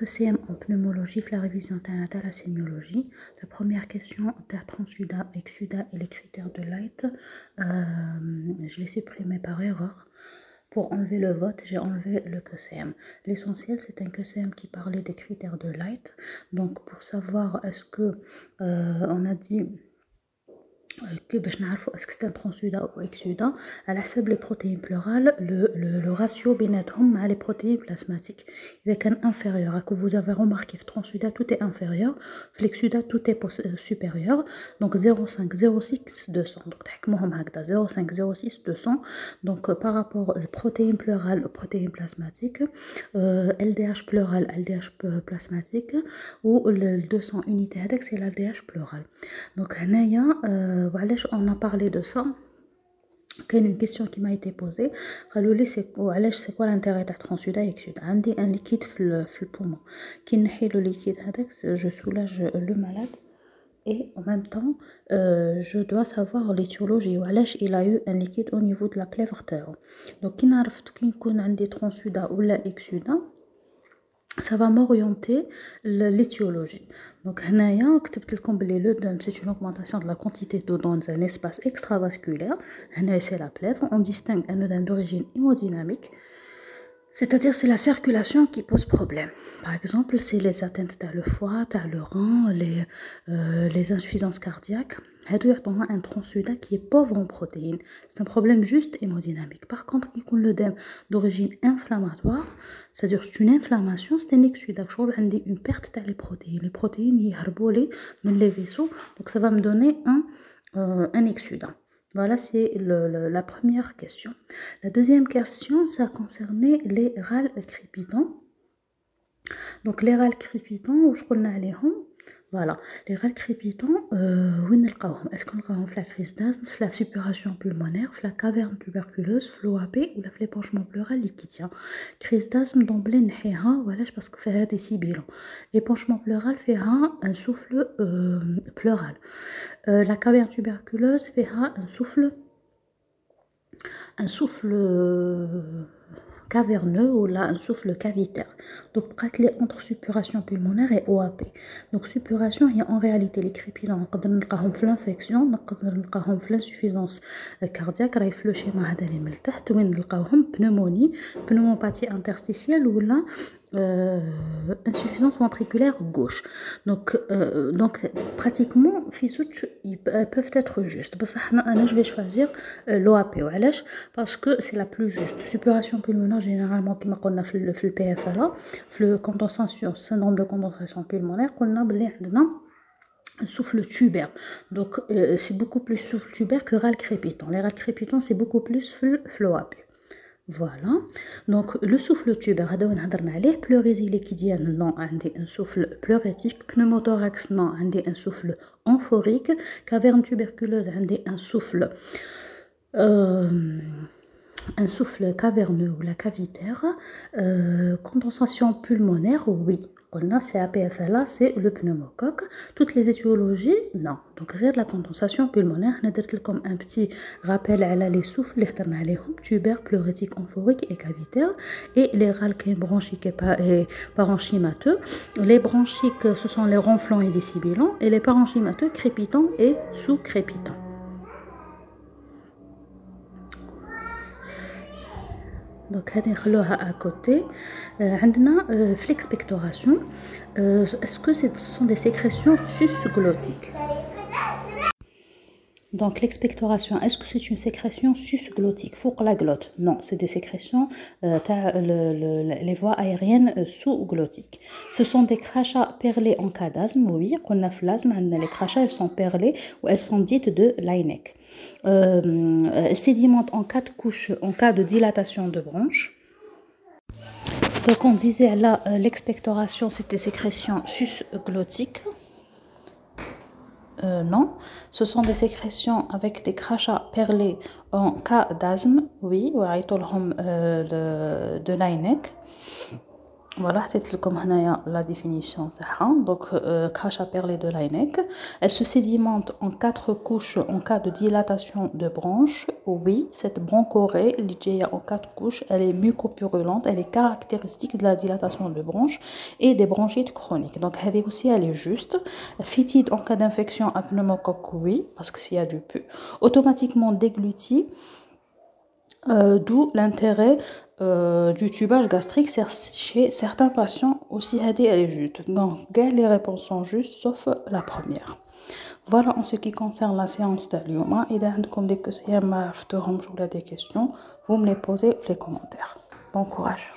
QCM en pneumologie, la révision de la sémiologie. La première question, transsuda, exuda et les critères de Light. Euh, je l'ai supprimé par erreur. Pour enlever le vote, j'ai enlevé le QCM. L'essentiel, c'est un QCM qui parlait des critères de Light. Donc, pour savoir est-ce que euh, on a dit باش نعرفوا اسكو سي ترانسودا او اكسودا على حسب لي بروتين بلورال لو راسيو بيناتهم مع لي بروتين بلازماتيك اذا كان انفيريور راكو vous avez remarqué في ترانسودا tout est inférieur في الاكسودا tout est supérieur donc 0,5 0,6 200 donc تحكموهم هكذا 0,5 0,6 200 donc par rapport au protéine pleurale au protéine plasmatique LDH pleural LDH plasmatique ou le 200 unités هذاك c'est l'LDH pleural donc هنايا on a parlé de ça كاين une question qui m'a été posée قالوا لي سي علاش سي كوا l'intérêt تاع ترانسودا اكسود عندي ان ليكيد في في البومون كي نحي لو ليكيد هذاك جو سولاج لو مالاد et en même temps euh, je dois savoir l'étiologie وعلاش il a eu un liquide au niveau de la plèvre تاعو donc كي نعرف كي نكون عندي ترانسودا ولا اكسودا Ça va m'orienter l'étiologie. Donc, c'est une augmentation de la quantité d'eau dans un espace extravasculaire. C'est la plèvre. On distingue un œdème d'origine hémodynamique c'est-à-dire c'est la circulation qui pose problème. Par exemple, c'est les atteintes dans le foie, dans le rein, les, euh, les insuffisances cardiaques. On a un transsuda qui est pauvre en protéines. C'est un problème juste hémodynamique. Par contre, le dème d'origine inflammatoire, c'est-à-dire c'est une inflammation, c'est un exudat. une perte dans les protéines. Les protéines, ils dans les vaisseaux. Donc ça va me donner un, euh. Voilà, c'est la première question. La deuxième question, ça concernait les râles crépitants. Donc, les râles crépitants, où je connais les voilà, les râles crépitants, euh, est-ce qu'on les la crise d'asthme, la suppuration pulmonaire, la caverne tuberculeuse, l'OAP ou la l'épanchement pleural liquidien. Crise d'asthme d'emblée, voilà, parce que fait des sibilants. Épanchement pleural fait un souffle euh, pleural. Euh, la caverne tuberculeuse fait un souffle, un souffle caverneux ou là un souffle cavitaire. Donc, les entre suppuration pulmonaire et OAP. Donc, suppuration, il y a en réalité les crépitants. On peut l'infection, on peut l'insuffisance cardiaque, on le schéma de pneumonie, pneumopathie interstitielle ou là euh, insuffisance ventriculaire gauche. Donc, euh, donc pratiquement, ils peuvent être justes. Je vais choisir euh, l'OAP. Parce que c'est la plus juste. Suppuration pulmonaire, généralement, qui on a le PFLA, le condensation, syndrome de condensation pulmonaire, qu'on a souffle tubaire. Donc, c'est beaucoup plus souffle tubaire que râle crépitant. Les râles crépitants, c'est beaucoup plus l'OAP. Voilà. Donc, le souffle tubaire, pleurésie liquidienne, non, un souffle pleurétique, pneumothorax, non, un souffle amphorique, caverne tuberculeuse, un souffle. Euh, un souffle caverneux ou la cavitaire, euh, condensation pulmonaire, oui, on a CAPFLA, c'est le pneumocoque. Toutes les étiologies, non. Donc, rien la condensation pulmonaire, on comme un petit rappel à les souffles, les tubaires, pleurétiques, amphoriques et cavitaires, et les ralquins bronchiques et parenchymateux. Les bronchiques, ce sont les ronflants et les sibilants, et les parenchymateux, crépitants et sous-crépitants. Donc, à côté. Euh, euh, l'expectoration. Euh, est-ce que ce sont des sécrétions susglottiques donc l'expectoration, est-ce que c'est une sécrétion susglottique Faut la glotte Non, c'est des sécrétions, les voies aériennes sous-glottiques. Ce sont des crachats perlés en cas d'asthme, oui, qu'on a l'asthme, les crachats elles sont perlés ou elles sont dites de Lainec. elles sédimentent en quatre couches en cas de dilatation de bronches. Donc on disait là, l'expectoration, c'est des sécrétions susglottiques. Euh, non, ce sont des sécrétions avec des crachats perlés en cas d'asthme, oui, ou euh, de l'AINEC. Voilà, c'est comme la définition. Donc, euh, à perlé de l'AINEC. Elle se sédimente en quatre couches en cas de dilatation de branche. Oui, cette bronchorée, liée en quatre couches, elle est mucopurulente. Elle est caractéristique de la dilatation de branche et des bronchites chroniques. Donc, elle est aussi, elle est juste. Fétide en cas d'infection à pneumocoque, oui, parce que s'il y a du pu. Automatiquement déglutie. Euh, d'où l'intérêt euh, du tubage gastrique chez certains patients aussi elle est juste. Donc, les réponses sont justes sauf la première. Voilà en ce qui concerne la séance d'Alioma. Et comme des questions, vous me les posez les commentaires. Bon courage.